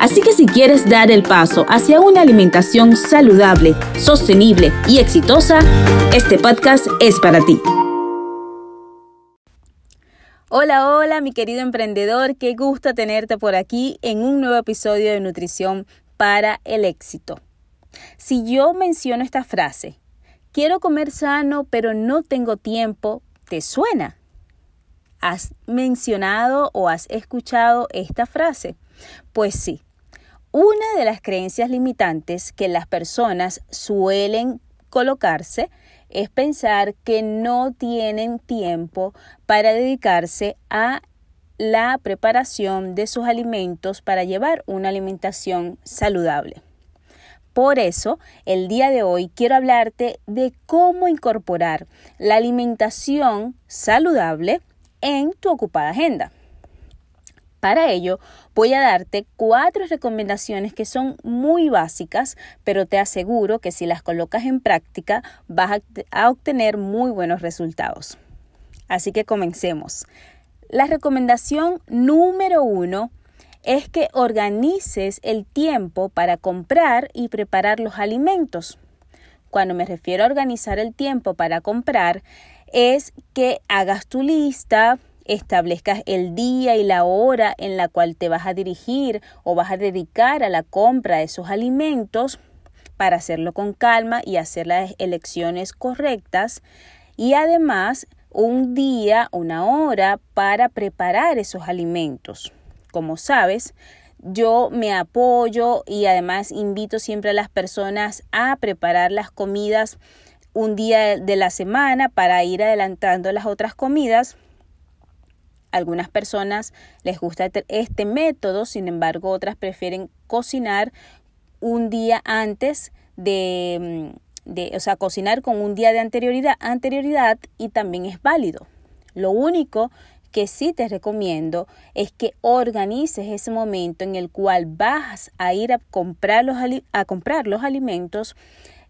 Así que si quieres dar el paso hacia una alimentación saludable, sostenible y exitosa, este podcast es para ti. Hola, hola, mi querido emprendedor, qué gusto tenerte por aquí en un nuevo episodio de Nutrición para el éxito. Si yo menciono esta frase, quiero comer sano, pero no tengo tiempo, ¿te suena? ¿Has mencionado o has escuchado esta frase? Pues sí, una de las creencias limitantes que las personas suelen colocarse es pensar que no tienen tiempo para dedicarse a la preparación de sus alimentos para llevar una alimentación saludable. Por eso, el día de hoy quiero hablarte de cómo incorporar la alimentación saludable en tu ocupada agenda. Para ello, voy a darte cuatro recomendaciones que son muy básicas, pero te aseguro que si las colocas en práctica vas a, obtener muy buenos resultados. Así que comencemos. La recomendación número uno es que organices el tiempo para comprar y preparar los alimentos. Cuando me refiero a organizar el tiempo para comprar, es que hagas tu lista, establezcas el día y la hora en la cual te vas a dirigir o vas a dedicar a la compra de esos alimentos para hacerlo con calma y hacer las elecciones correctas y además un día, una hora para preparar esos alimentos. Como sabes, yo me apoyo y además invito siempre a las personas a preparar las comidas un día de la semana para ir adelantando las otras comidas algunas personas les gusta este método, sin embargo otras prefieren cocinar un día antes de, mm, de, o sea, cocinar con un día de anterioridad, anterioridad y también es válido. Lo único que sí te recomiendo es que organices ese momento en el cual vas a ir a comprar los, a comprar los alimentos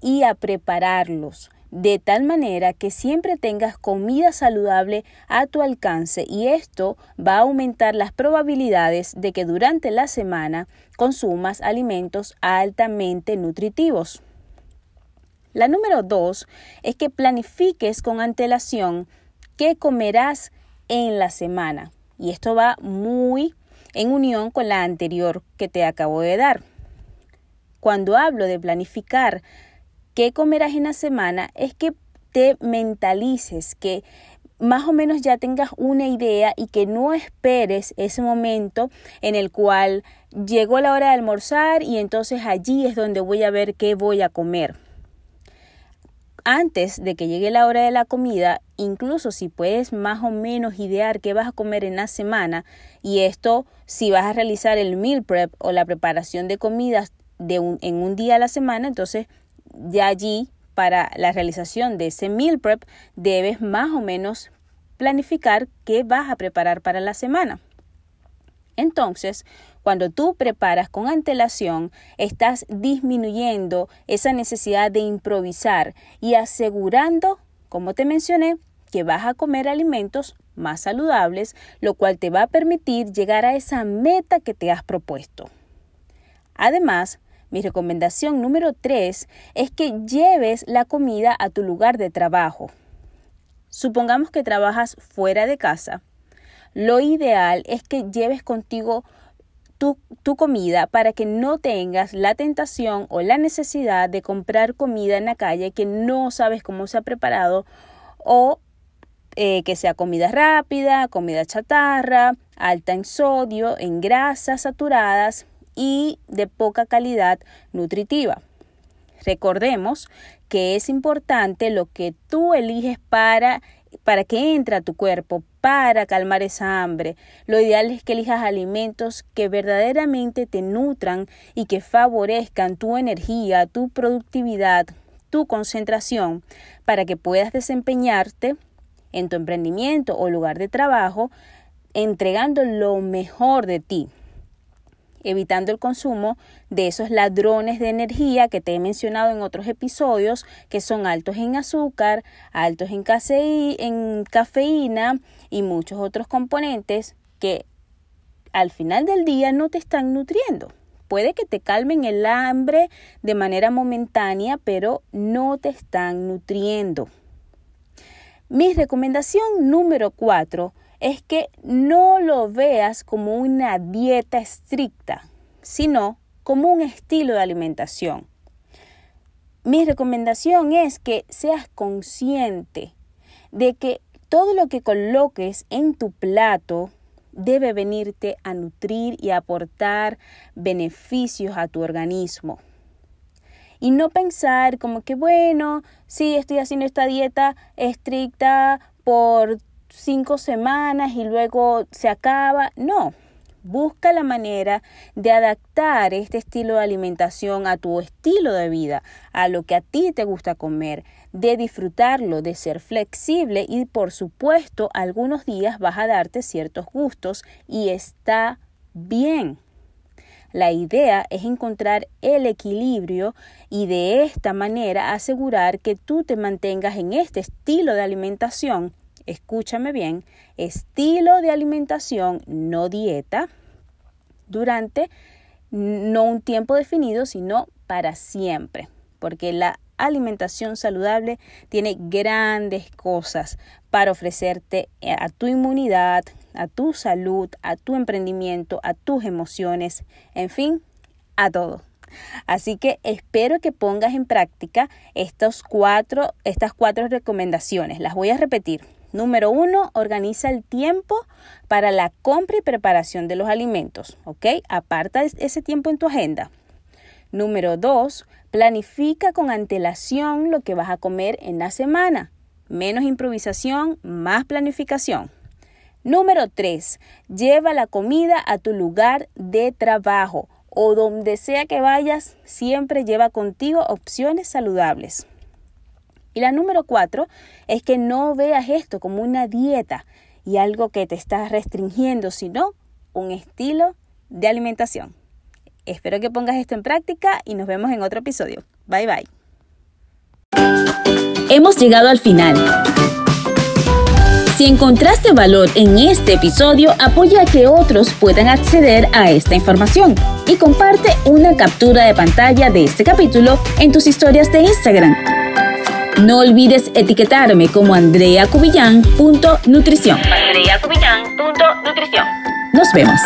y a prepararlos de tal manera que siempre tengas comida saludable a tu alcance y esto va a aumentar las probabilidades de que durante la semana consumas alimentos altamente nutritivos. La número dos es que planifiques con antelación qué comerás en la semana y esto va muy en unión con la anterior que te acabo de dar. Cuando hablo de planificar qué comerás en la semana es que te mentalices, que más o menos ya tengas una idea y que no esperes ese momento en el cual llegó la hora de almorzar y entonces allí es donde voy a ver qué voy a comer. Antes de que llegue la hora de la comida, incluso si puedes más o menos idear qué vas a comer en la semana, y esto si vas a realizar el meal prep o la preparación de comidas de en un día a la semana, entonces de allí para la realización de ese meal prep debes más o menos planificar qué vas a preparar para la semana. Entonces, cuando tú preparas con antelación, estás disminuyendo esa necesidad de improvisar y asegurando, como te mencioné, que vas a comer alimentos más saludables, lo cual te va a permitir llegar a esa meta que te has propuesto. Además, mi recomendación número tres es que lleves la comida a tu lugar de trabajo. Supongamos que trabajas fuera de casa. Lo ideal es que lleves contigo tu, tu, comida para que no tengas la tentación o la necesidad de comprar comida en la calle que no sabes cómo se ha preparado o eh, que sea comida rápida, comida chatarra, alta en sodio, en grasas saturadas y de poca calidad nutritiva. Recordemos que es importante lo que tú eliges para para que entre a tu cuerpo, para calmar esa hambre. Lo ideal es que elijas alimentos que verdaderamente te nutran y que favorezcan tu energía, tu productividad, tu concentración, para que puedas desempeñarte en tu emprendimiento o lugar de trabajo entregando lo mejor de ti evitando el consumo de esos ladrones de energía que te he mencionado en otros episodios, que son altos en azúcar, altos en, cafeína y muchos otros componentes que al final del día no te están nutriendo. Puede que te calmen el hambre de manera momentánea, pero no te están nutriendo. Mi recomendación número cuatro es que no lo veas como una dieta estricta, sino como un estilo de alimentación. Mi recomendación es que seas consciente de que todo lo que coloques en tu plato debe venirte a nutrir y aportar beneficios a tu organismo. Y no pensar como que, bueno, sí, estoy haciendo esta dieta estricta por cinco semanas y luego se acaba. No, busca la manera de adaptar este estilo de alimentación a tu estilo de vida, a lo que a ti te gusta comer, de disfrutarlo, de ser flexible y por supuesto algunos días vas a darte ciertos gustos y está bien. La idea es encontrar el equilibrio y de esta manera asegurar que tú te mantengas en este estilo de alimentación escúchame bien, estilo de alimentación, no dieta, durante no un tiempo definido, sino para siempre, porque la alimentación saludable tiene grandes cosas para ofrecerte eh, a tu inmunidad, a tu salud, a tu emprendimiento, a tus emociones, en fin, a todo. Así que espero que pongas en práctica estos cuatro, estas cuatro recomendaciones. Las voy a repetir. Número uno, organiza el tiempo para la compra y preparación de los alimentos, ¿ok? Aparta ese tiempo en tu agenda. Número dos, planifica con antelación lo que vas a comer en la semana. Menos improvisación, más planificación. Número tres, lleva la comida a tu lugar de trabajo o donde sea que vayas, siempre lleva contigo opciones saludables. Y la número cuatro es que no veas esto como una dieta y algo que te está restringiendo, sino un estilo de alimentación. Espero que pongas esto en práctica y nos vemos en otro episodio. Bye bye. Hemos llegado al final. Si encontraste valor en este episodio, apoya a que otros puedan acceder a esta información y comparte una captura de pantalla de este capítulo en tus historias de Instagram. No olvides etiquetarme como andreacubillán.nutrición. andreacubillán.nutrición. Nos vemos.